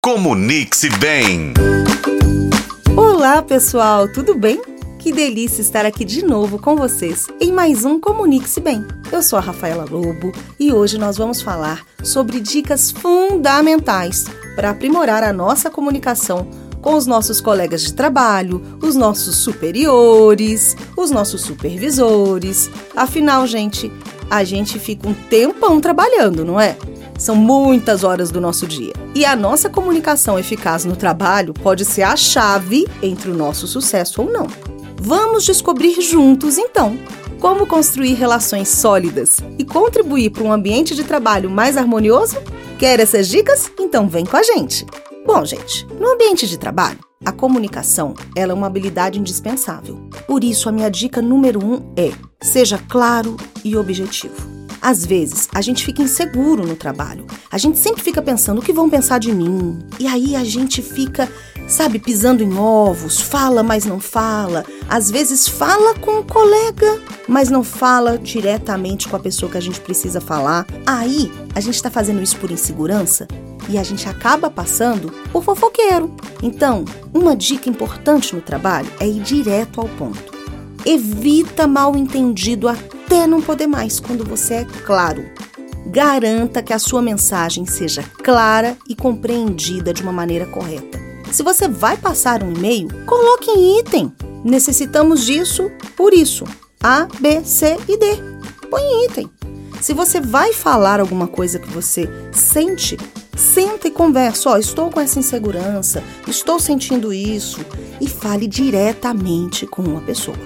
Comunique-se bem. Olá, pessoal, tudo bem? Que delícia estar aqui de novo com vocês em mais um Comunique-se Bem. Eu sou a Rafaela Lobo e hoje nós vamos falar sobre dicas fundamentais para aprimorar a nossa comunicação com os nossos colegas de trabalho, os nossos superiores, os nossos supervisores. Afinal, gente, a gente fica um tempão trabalhando, não é? São muitas horas do nosso dia. E a nossa comunicação eficaz no trabalho pode ser a chave entre o nosso sucesso ou não. Vamos descobrir juntos, então, como construir relações sólidas e contribuir para um ambiente de trabalho mais harmonioso? Quer essas dicas? Então vem com a gente! Bom, gente, no ambiente de trabalho, a comunicação ela é uma habilidade indispensável. Por isso, a minha dica número um é: seja claro e objetivo. Às vezes, a gente fica inseguro no trabalho. A gente sempre fica pensando o que vão pensar de mim. E aí a gente fica, sabe, pisando em ovos, fala, mas não fala. Às vezes fala com um colega, mas não fala diretamente com a pessoa que a gente precisa falar. Aí, a gente está fazendo isso por insegurança e a gente acaba passando por fofoqueiro. Então, uma dica importante no trabalho é ir direto ao ponto. Evita mal entendido até não poder mais quando você é claro. Garanta que a sua mensagem seja clara e compreendida de uma maneira correta. Se você vai passar um e-mail, coloque em item. Necessitamos disso por isso. A, B, C e D. Põe em item. Se você vai falar alguma coisa que você sente, senta e conversa. Ó, oh, estou com essa insegurança, estou sentindo isso. E fale diretamente com uma pessoa.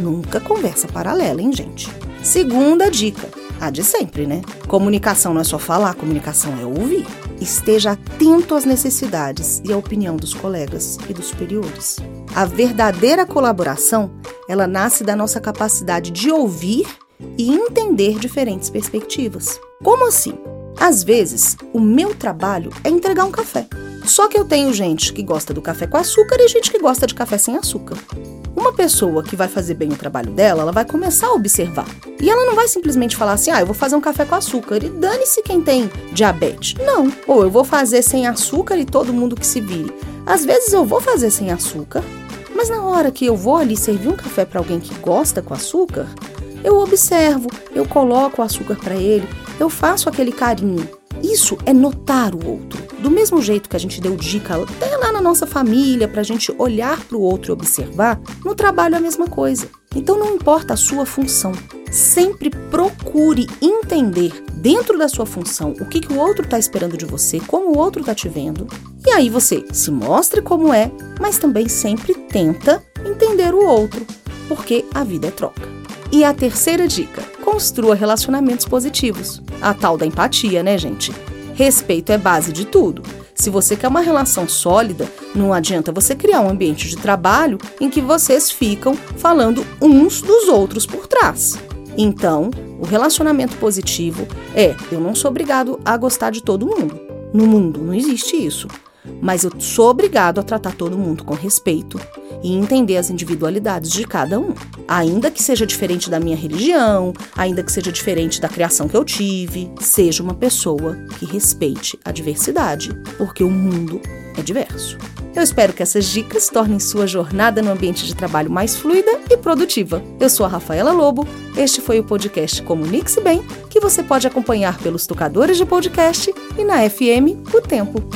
Nunca conversa paralela, hein, gente? Segunda dica, a de sempre, né? Comunicação não é só falar, comunicação é ouvir. Esteja atento às necessidades e à opinião dos colegas e dos superiores. A verdadeira colaboração, ela nasce da nossa capacidade de ouvir e entender diferentes perspectivas. Como assim? Às vezes, o meu trabalho é entregar um café. Só que eu tenho gente que gosta do café com açúcar e gente que gosta de café sem açúcar. Uma pessoa que vai fazer bem o trabalho dela, ela vai começar a observar. E ela não vai simplesmente falar assim: ah, eu vou fazer um café com açúcar e dane-se quem tem diabetes. Não. Ou eu vou fazer sem açúcar e todo mundo que se vire. Às vezes eu vou fazer sem açúcar, mas na hora que eu vou ali servir um café para alguém que gosta com açúcar, eu observo, eu coloco o açúcar para ele, eu faço aquele carinho. Isso é notar o outro. Do mesmo jeito que a gente deu dica até lá na nossa família para a gente olhar para o outro e observar, no trabalho é a mesma coisa. Então não importa a sua função, sempre procure entender dentro da sua função o que, que o outro está esperando de você, como o outro está te vendo. E aí você se mostre como é, mas também sempre tenta entender o outro, porque a vida é troca. E a terceira dica: construa relacionamentos positivos. A tal da empatia, né, gente? Respeito é base de tudo. Se você quer uma relação sólida, não adianta você criar um ambiente de trabalho em que vocês ficam falando uns dos outros por trás. Então, o relacionamento positivo é: eu não sou obrigado a gostar de todo mundo. No mundo não existe isso. Mas eu sou obrigado a tratar todo mundo com respeito e entender as individualidades de cada um. Ainda que seja diferente da minha religião, ainda que seja diferente da criação que eu tive, seja uma pessoa que respeite a diversidade, porque o mundo é diverso. Eu espero que essas dicas tornem sua jornada no ambiente de trabalho mais fluida e produtiva. Eu sou a Rafaela Lobo, este foi o podcast Comunique-se Bem, que você pode acompanhar pelos tocadores de podcast e na FM O Tempo.